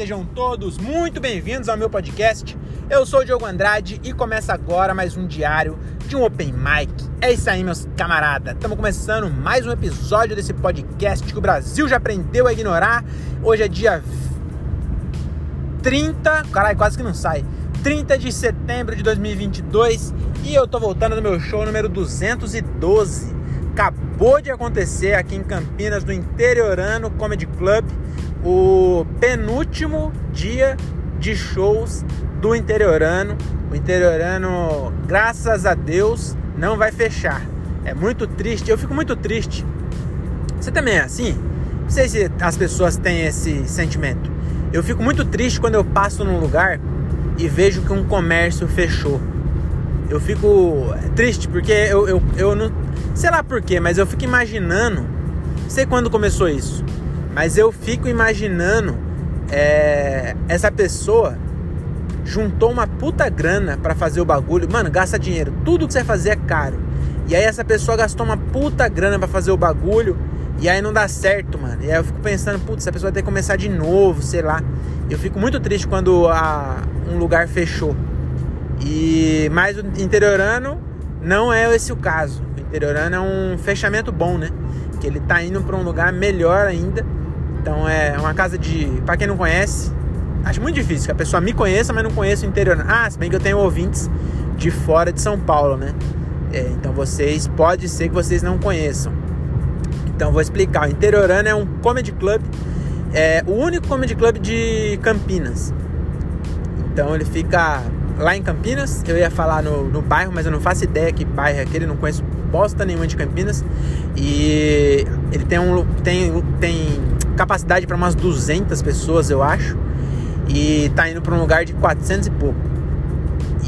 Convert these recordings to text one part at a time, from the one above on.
sejam todos muito bem-vindos ao meu podcast. Eu sou o Diogo Andrade e começa agora mais um diário de um Open Mic. É isso aí, meus camaradas. Estamos começando mais um episódio desse podcast que o Brasil já aprendeu a ignorar. Hoje é dia 30, caralho, quase que não sai. 30 de setembro de 2022 e eu tô voltando no meu show número 212. Acabou de acontecer aqui em Campinas, no Interiorano Comedy Club o penúltimo dia de shows do Interiorano. O Interiorano, graças a Deus, não vai fechar. É muito triste, eu fico muito triste. Você também é assim? Não sei se as pessoas têm esse sentimento. Eu fico muito triste quando eu passo num lugar e vejo que um comércio fechou. Eu fico triste porque eu, eu, eu não. Sei lá porquê, mas eu fico imaginando. Sei quando começou isso. Mas eu fico imaginando é, essa pessoa juntou uma puta grana para fazer o bagulho. Mano, gasta dinheiro. Tudo que você fazer é caro. E aí essa pessoa gastou uma puta grana para fazer o bagulho. E aí não dá certo, mano. E aí eu fico pensando, putz, essa pessoa vai ter que começar de novo, sei lá. Eu fico muito triste quando a, um lugar fechou. E mas o interiorano não é esse o caso. O interiorano é um fechamento bom, né? Que ele tá indo para um lugar melhor ainda então é uma casa de. Para quem não conhece, acho muito difícil que a pessoa me conheça, mas não conheça o interior. Ah, se bem que eu tenho ouvintes de fora de São Paulo, né? É, então vocês, pode ser que vocês não conheçam. Então vou explicar. O Interiorano é um comedy club, é o único comedy club de Campinas. Então ele fica lá em Campinas. Eu ia falar no, no bairro, mas eu não faço ideia que bairro é aquele, não conheço bosta nenhuma de Campinas. E ele tem um tem, tem capacidade para umas 200 pessoas, eu acho. E tá indo para um lugar de 400 e pouco.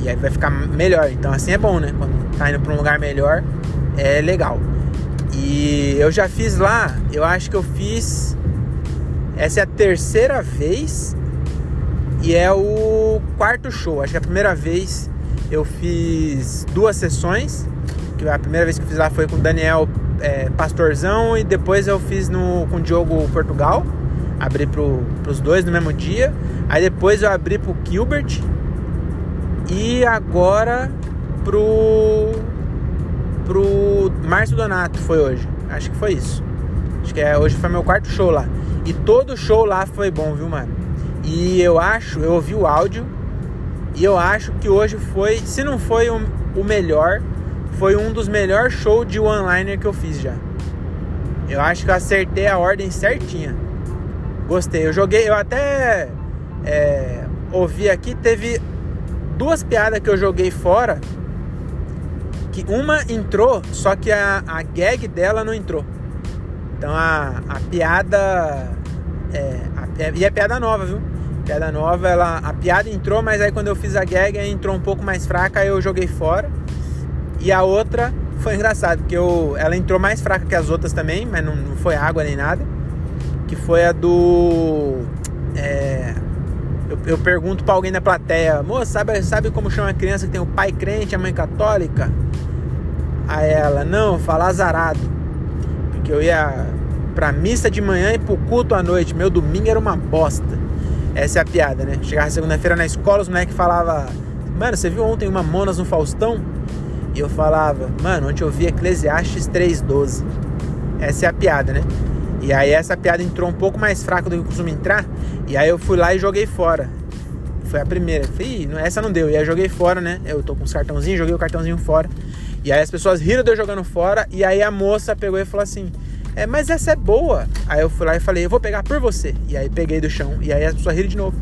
E aí vai ficar melhor. Então assim é bom, né? Quando tá indo para um lugar melhor, é legal. E eu já fiz lá, eu acho que eu fiz essa é a terceira vez e é o quarto show. Acho que a primeira vez eu fiz duas sessões. Que a primeira vez que eu fiz lá foi com o Daniel é, Pastorzão e depois eu fiz no, com o Diogo Portugal. Abri pro, pros dois no mesmo dia. Aí depois eu abri pro Gilbert. E agora pro. pro Márcio Donato foi hoje. Acho que foi isso. Acho que é, hoje foi meu quarto show lá. E todo show lá foi bom, viu, mano? E eu acho, eu ouvi o áudio. E eu acho que hoje foi, se não foi o, o melhor, foi um dos melhores shows de one-liner que eu fiz já. Eu acho que eu acertei a ordem certinha. Gostei. Eu joguei, eu até é, ouvi aqui, teve duas piadas que eu joguei fora. Que uma entrou, só que a, a gag dela não entrou. Então a, a piada. É, a, e é piada nova, viu? Piada nova, ela, a piada entrou, mas aí quando eu fiz a gag entrou um pouco mais fraca, aí eu joguei fora. E a outra foi engraçado, porque eu, ela entrou mais fraca que as outras também, mas não, não foi água nem nada. Que foi a do. É, eu, eu, pergunto pra alguém da plateia, moça, sabe, sabe como chama a criança que tem o pai crente e a mãe católica? A ela, não, fala azarado. Porque eu ia pra missa de manhã e pro culto à noite. Meu domingo era uma bosta. Essa é a piada, né? Chegava segunda-feira na escola, os moleques falavam, mano, você viu ontem uma Monas no Faustão? E eu falava, mano, ontem eu vi Eclesiastes 3,12. Essa é a piada, né? E aí essa piada entrou um pouco mais fraca do que costuma entrar. E aí eu fui lá e joguei fora. Foi a primeira. Falei, essa não deu. E aí eu joguei fora, né? Eu tô com os cartãozinhos, joguei o cartãozinho fora. E aí as pessoas riram de eu jogando fora. E aí a moça pegou e falou assim: É, mas essa é boa. Aí eu fui lá e falei: Eu vou pegar por você. E aí peguei do chão. E aí as pessoas riram de novo.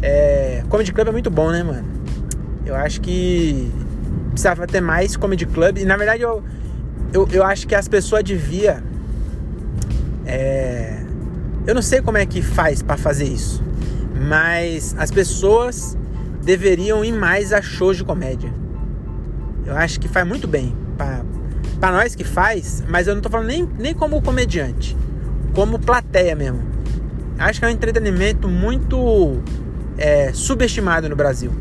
É, Comedy Club é muito bom, né, mano? Eu acho que precisava ter mais comedy club. E na verdade eu, eu, eu acho que as pessoas devia é, eu não sei como é que faz para fazer isso, mas as pessoas deveriam ir mais a shows de comédia. Eu acho que faz muito bem para nós que faz, mas eu não tô falando nem, nem como comediante, como plateia mesmo. Acho que é um entretenimento muito é, subestimado no Brasil.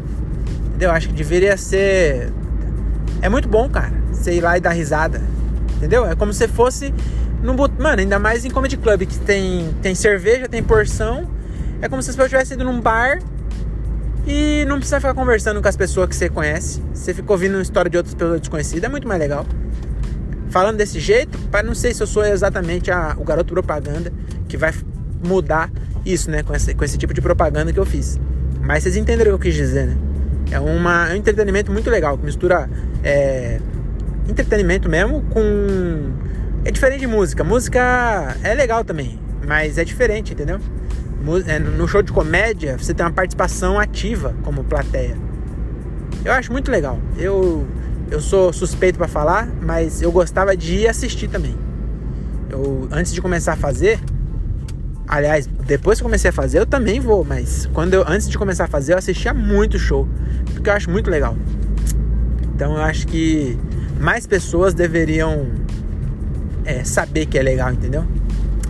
Entendeu? Acho que deveria ser é muito bom, cara. Você ir lá e dar risada. Entendeu? É como se fosse num Mano, ainda mais em Comedy Club, que tem, tem cerveja, tem porção, É como se pessoas tivessem ido num bar e não precisa ficar conversando com as pessoas que você conhece. Você fica ouvindo uma história de outras pessoas desconhecidas, é muito mais legal. Falando desse jeito, para não sei se eu sou exatamente a, o garoto propaganda que vai mudar isso, né? Com esse, com esse tipo de propaganda que eu fiz. Mas vocês entenderam o que eu quis dizer, né? É, uma, é um entretenimento muito legal, que mistura é, entretenimento mesmo com. É diferente de música. Música é legal também, mas é diferente, entendeu? É, no show de comédia, você tem uma participação ativa como plateia. Eu acho muito legal. Eu, eu sou suspeito para falar, mas eu gostava de ir assistir também. Eu, antes de começar a fazer, aliás, depois que eu comecei a fazer, eu também vou, mas quando eu, antes de começar a fazer, eu assistia muito show, porque eu acho muito legal. Então eu acho que mais pessoas deveriam é, saber que é legal, entendeu?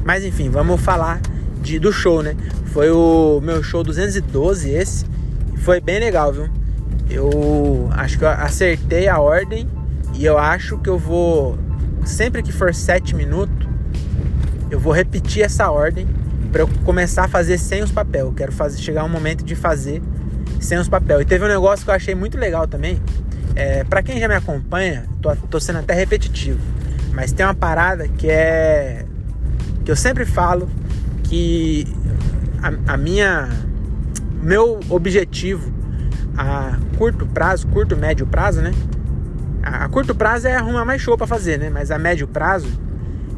Mas enfim, vamos falar de, do show, né? Foi o meu show 212 esse. Foi bem legal, viu? Eu acho que eu acertei a ordem e eu acho que eu vou sempre que for 7 minutos, eu vou repetir essa ordem para eu começar a fazer sem os papel. Eu quero fazer chegar um momento de fazer sem os papel. E teve um negócio que eu achei muito legal também. É, para quem já me acompanha, tô, tô sendo até repetitivo, mas tem uma parada que é que eu sempre falo que a, a minha meu objetivo a curto prazo, curto médio prazo, né? A, a curto prazo é arrumar mais show para fazer, né? Mas a médio prazo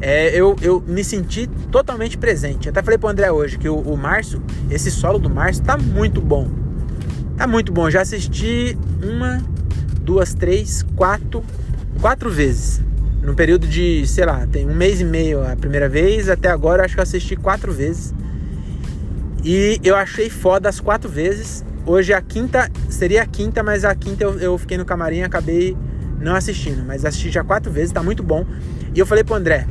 é, eu, eu me senti totalmente presente. Até falei pro André hoje que o, o Márcio, esse solo do Márcio tá muito bom. Tá muito bom. Já assisti uma, duas, três, quatro, quatro vezes no período de, sei lá, tem um mês e meio a primeira vez, até agora acho que eu assisti quatro vezes. E eu achei foda as quatro vezes. Hoje a quinta, seria a quinta, mas a quinta eu, eu fiquei no camarim e acabei não assistindo. Mas assisti já quatro vezes, tá muito bom. E eu falei pro André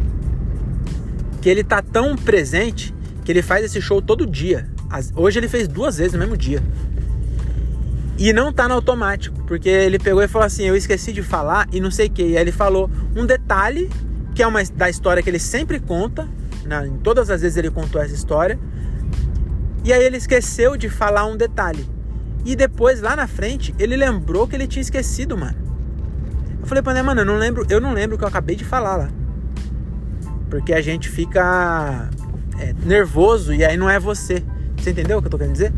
que ele tá tão presente que ele faz esse show todo dia. Hoje ele fez duas vezes no mesmo dia. E não tá no automático, porque ele pegou e falou assim: Eu esqueci de falar e não sei o que. E aí ele falou um detalhe que é uma da história que ele sempre conta, né? em todas as vezes ele contou essa história. E aí ele esqueceu de falar um detalhe. E depois, lá na frente, ele lembrou que ele tinha esquecido, mano. Eu falei pra ele, mano, eu não lembro, eu não lembro o que eu acabei de falar lá. Porque a gente fica é, nervoso e aí não é você. Você entendeu o que eu tô querendo dizer?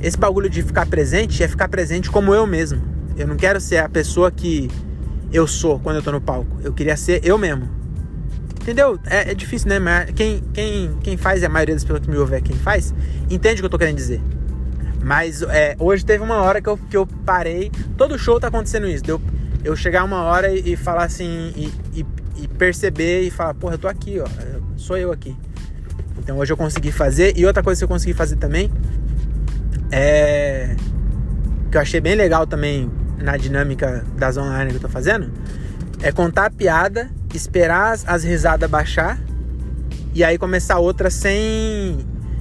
Esse bagulho de ficar presente é ficar presente como eu mesmo. Eu não quero ser a pessoa que eu sou quando eu tô no palco. Eu queria ser eu mesmo. Entendeu? É, é difícil, né? Mas quem, quem, quem faz, a maioria das pessoas que me ouvem é quem faz, entende o que eu tô querendo dizer. Mas é, hoje teve uma hora que eu, que eu parei. Todo show tá acontecendo isso. Eu, eu chegar uma hora e, e falar assim, e, e, e, perceber e falar, porra, eu tô aqui, ó. Sou eu aqui. Então hoje eu consegui fazer. E outra coisa que eu consegui fazer também é que eu achei bem legal também na dinâmica das online que eu tô fazendo é contar a piada, esperar as, as risadas baixar e aí começar outra sem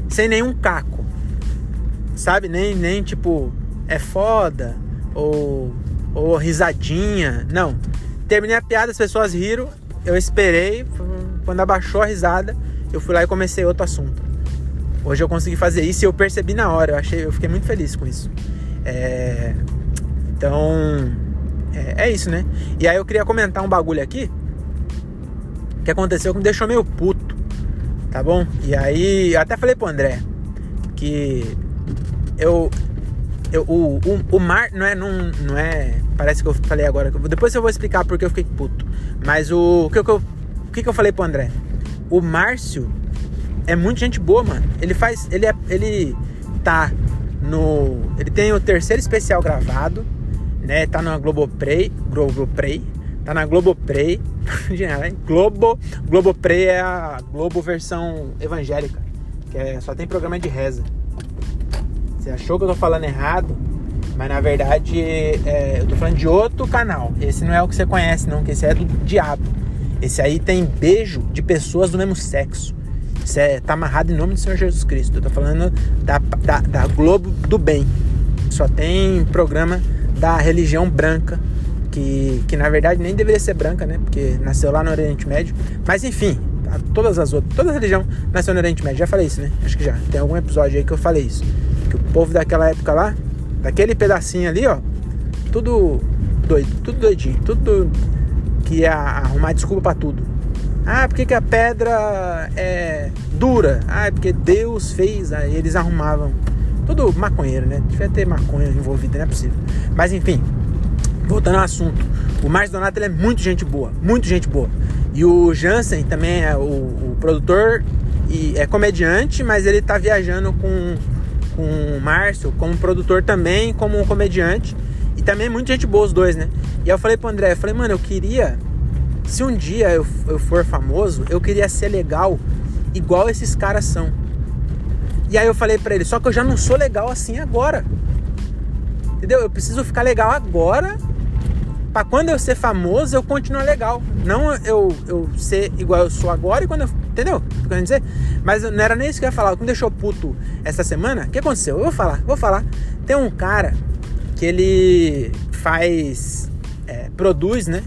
sem nenhum caco. Sabe? Nem nem tipo é foda ou ou risadinha. Não. Terminei a piada, as pessoas riram, eu esperei, quando abaixou a risada, eu fui lá e comecei outro assunto. Hoje eu consegui fazer isso e eu percebi na hora. Eu achei, eu fiquei muito feliz com isso. É, então é, é, isso, né? E aí eu queria comentar um bagulho aqui que aconteceu que me deixou meio puto, tá bom? E aí eu até falei pro André que eu, eu o, o, o mar não é não, não é parece que eu falei agora depois eu vou explicar porque eu fiquei puto. Mas o, o que eu que, que eu falei pro André? O Márcio é muito gente boa, mano. Ele faz. Ele é. Ele tá no. Ele tem o terceiro especial gravado, né? Tá na Globoplay. Globoplay. Tá na Globoplay. Globo. Globoplay é a Globo versão evangélica. Que é, só tem programa de reza. Você achou que eu tô falando errado? Mas na verdade é, eu tô falando de outro canal. Esse não é o que você conhece, não, que esse é do diabo. Esse aí tem beijo de pessoas do mesmo sexo. Isso é, tá amarrado em nome do Senhor Jesus Cristo. Eu tô falando da, da, da Globo do Bem. Só tem programa da religião branca, que, que na verdade nem deveria ser branca, né? Porque nasceu lá no Oriente Médio. Mas enfim, todas as outras, toda religião nasceu no Oriente Médio. Já falei isso, né? Acho que já. Tem algum episódio aí que eu falei isso. Que o povo daquela época lá, daquele pedacinho ali, ó, tudo doido, tudo doidinho, tudo que ia arrumar desculpa para tudo. Ah, por que, que a pedra é dura? Ah, é porque Deus fez, aí eles arrumavam. Tudo maconheiro, né? Devia ter maconha envolvida, não é possível. Mas enfim, voltando ao assunto. O Márcio Donato ele é muito gente boa, muito gente boa. E o Jansen também é o, o produtor e é comediante, mas ele tá viajando com, com o Márcio como produtor também, como comediante. E também é muito gente boa os dois, né? E eu falei pro André, eu falei, mano, eu queria. Se um dia eu, eu for famoso, eu queria ser legal igual esses caras são. E aí eu falei para ele, só que eu já não sou legal assim agora. Entendeu? Eu preciso ficar legal agora para quando eu ser famoso eu continuar legal. Não eu, eu ser igual eu sou agora e quando eu. Entendeu? O que eu dizer? Mas não era nem isso que eu ia falar. O que me deixou puto essa semana, o que aconteceu? Eu vou falar, vou falar. Tem um cara que ele faz. É, produz, né?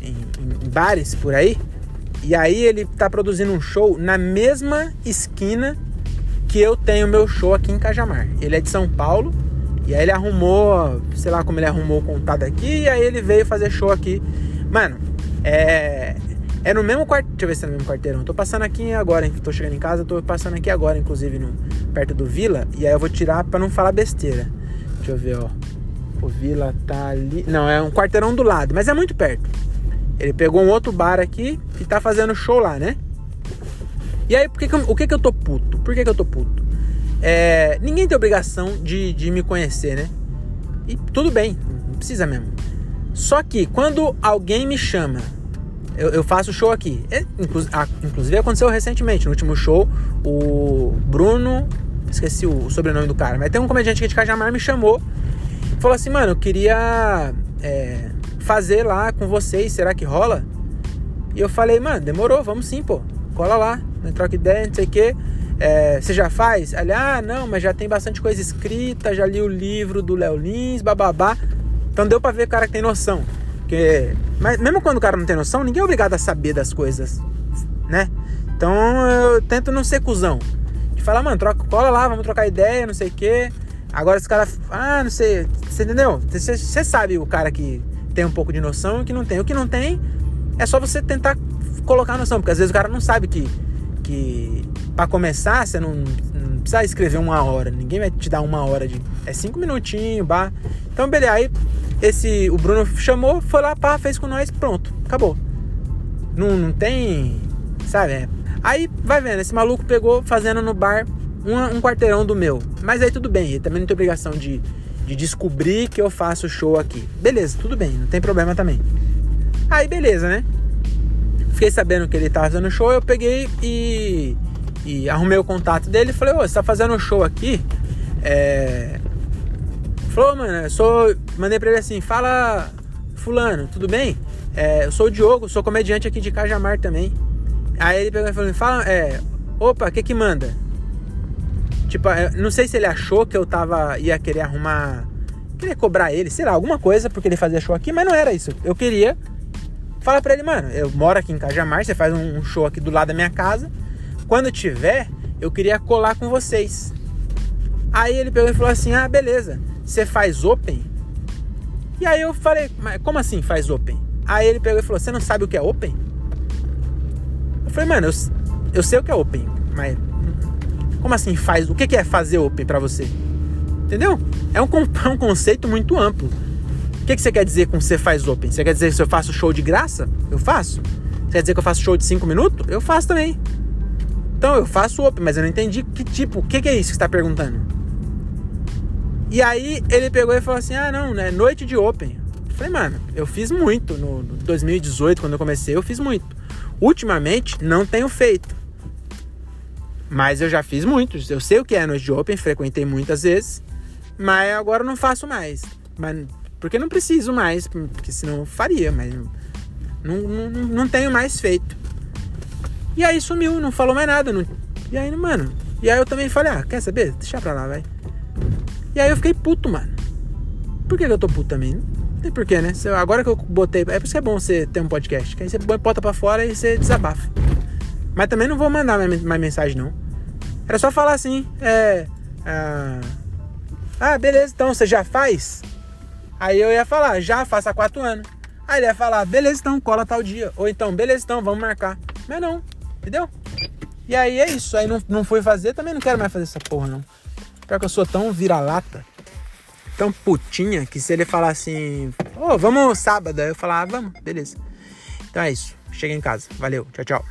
Em, em, bares por aí. E aí ele tá produzindo um show na mesma esquina que eu tenho meu show aqui em Cajamar. Ele é de São Paulo e aí ele arrumou, sei lá como ele arrumou o contato aqui, e aí ele veio fazer show aqui. Mano, é. É no mesmo quarto. Deixa eu ver se é no mesmo quarteirão. Tô passando aqui agora, hein? Tô chegando em casa, tô passando aqui agora, inclusive, no, perto do Vila. E aí eu vou tirar pra não falar besteira. Deixa eu ver, ó. O Vila tá ali. Não, é um quarteirão do lado, mas é muito perto. Ele pegou um outro bar aqui e tá fazendo show lá, né? E aí, por que que eu, o que que eu tô puto? Por que que eu tô puto? É, ninguém tem obrigação de, de me conhecer, né? E tudo bem, não precisa mesmo. Só que quando alguém me chama, eu, eu faço show aqui. É, inclusive aconteceu recentemente, no último show, o Bruno, esqueci o sobrenome do cara, mas tem um comediante aqui de Cajamar me chamou, falou assim, mano, eu queria é, fazer lá com vocês, será que rola? E eu falei, mano, demorou, vamos sim, pô, cola lá, troca ideia, não sei o quê. É, você já faz? Ele, ah, não, mas já tem bastante coisa escrita, já li o livro do Léo Lins, bababá. Então deu pra ver o cara que tem noção. Porque, mas mesmo quando o cara não tem noção, ninguém é obrigado a saber das coisas, né? Então eu tento não ser cuzão. De falar, mano, troca, cola lá, vamos trocar ideia, não sei o quê. Agora esse cara, ah, não sei, você entendeu? Você, sabe o cara que tem um pouco de noção e o que não tem. O que não tem é só você tentar colocar noção, porque às vezes o cara não sabe que, que para começar, você não, não, precisa escrever uma hora. Ninguém vai te dar uma hora de. É cinco minutinhos, bah. Então, beleza. Aí esse, o Bruno chamou, foi lá, pá, fez com nós, pronto, acabou. Não, não tem. Sabe? É. Aí vai vendo, esse maluco pegou fazendo no bar um, um quarteirão do meu. Mas aí tudo bem, ele também não tem obrigação de, de descobrir que eu faço show aqui. Beleza, tudo bem, não tem problema também. Aí beleza, né? Fiquei sabendo que ele tava fazendo show, eu peguei e e arrumei o contato dele e falei, ô, você tá fazendo show aqui? É... Falou, mano, eu sou. Mandei pra ele assim, fala fulano, tudo bem? É, eu sou o Diogo, sou comediante aqui de Cajamar também. Aí ele pegou e falou, fala, é, opa, o que que manda? Tipo, não sei se ele achou que eu tava, ia querer arrumar, queria cobrar ele, sei lá, alguma coisa, porque ele fazia show aqui, mas não era isso. Eu queria falar pra ele, mano, eu moro aqui em Cajamar, você faz um show aqui do lado da minha casa, quando tiver, eu queria colar com vocês. Aí ele pegou e falou assim: Ah, beleza, você faz open? E aí eu falei: Mas como assim faz open? Aí ele pegou e falou: Você não sabe o que é open? Eu falei: Mano, eu, eu sei o que é open, mas como assim faz? O que é fazer open para você? Entendeu? É um, é um conceito muito amplo. O que, que você quer dizer com você faz open? Você quer dizer que se eu faço show de graça? Eu faço. Você quer dizer que eu faço show de 5 minutos? Eu faço também. Então eu faço open, mas eu não entendi que tipo, o que, que, é isso que está perguntando? E aí ele pegou e falou assim: ah, não, né? Noite de open. Eu falei, mano, eu fiz muito no, no 2018, quando eu comecei, eu fiz muito. Ultimamente, não tenho feito. Mas eu já fiz muitos. Eu sei o que é noite de open, frequentei muitas vezes. Mas agora eu não faço mais. Mas, porque não preciso mais, porque senão eu faria, mas não, não, não tenho mais feito. E aí sumiu, não falou mais nada. Não... E aí, mano. E aí eu também falei, ah, quer saber? Deixa pra lá, vai. E aí eu fiquei puto, mano. Por que, que eu tô puto também? Não tem porquê, né? Agora que eu botei. É por isso que é bom você ter um podcast. Que aí você bota pra fora e você desabafa. Mas também não vou mandar mais, mensagem, não. Era só falar assim, é. Ah, ah, beleza, então você já faz? Aí eu ia falar, já faço há quatro anos. Aí ele ia falar, beleza, então cola tal dia. Ou então, beleza, então vamos marcar. Mas não, entendeu? E aí é isso. Aí não, não fui fazer, também não quero mais fazer essa porra, não. Pior que eu sou tão vira-lata, tão putinha, que se ele falar assim, ô, oh, vamos sábado, eu falar, ah, vamos, beleza. Então é isso. Chega em casa. Valeu, tchau, tchau.